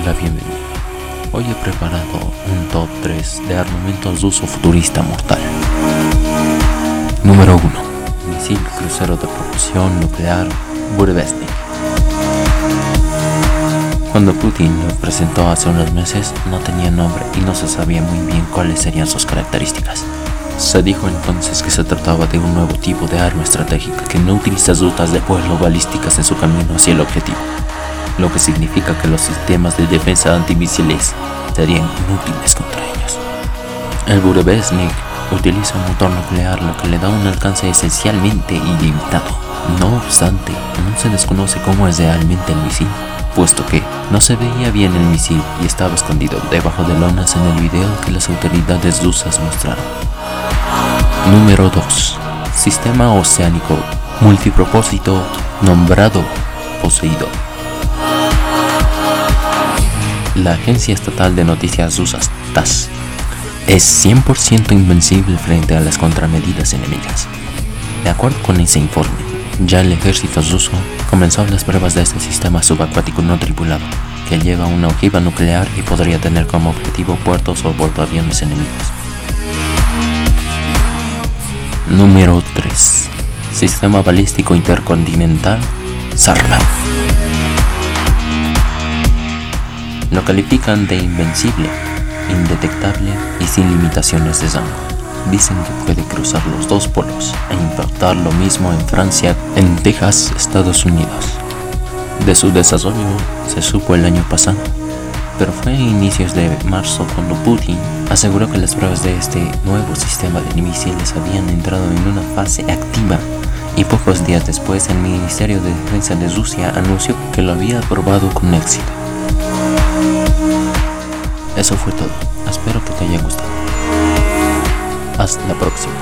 bienvenido. Hoy he preparado un top 3 de armamentos de uso futurista mortal. Número 1. Misil crucero de propulsión nuclear Burevestnik. Cuando Putin lo presentó hace unos meses, no tenía nombre y no se sabía muy bien cuáles serían sus características. Se dijo entonces que se trataba de un nuevo tipo de arma estratégica que no utiliza rutas de vuelo balísticas en su camino hacia el objetivo lo que significa que los sistemas de defensa antimisiles serían inútiles contra ellos. El Burevestnik utiliza un motor nuclear lo que le da un alcance esencialmente ilimitado. No obstante, no se desconoce cómo es realmente el misil, puesto que no se veía bien el misil y estaba escondido debajo de lonas en el video que las autoridades rusas mostraron. Número 2. Sistema oceánico multipropósito nombrado Poseidón. La agencia estatal de noticias rusa TASS es 100% invencible frente a las contramedidas enemigas. De acuerdo con ese informe, ya el ejército ruso comenzó las pruebas de este sistema subacuático no tripulado, que lleva una ojiva nuclear y podría tener como objetivo puertos o portaaviones enemigos. Número 3. Sistema balístico intercontinental Sarmat. Lo califican de invencible, indetectable y sin limitaciones de rango. Dicen que puede cruzar los dos polos e impactar lo mismo en Francia, en Texas, Estados Unidos. De su desarrollo se supo el año pasado, pero fue a inicios de marzo cuando Putin aseguró que las pruebas de este nuevo sistema de misiles habían entrado en una fase activa y pocos días después el Ministerio de Defensa de Rusia anunció que lo había aprobado con éxito. Eso fue todo. Espero que te haya gustado. Hasta la próxima.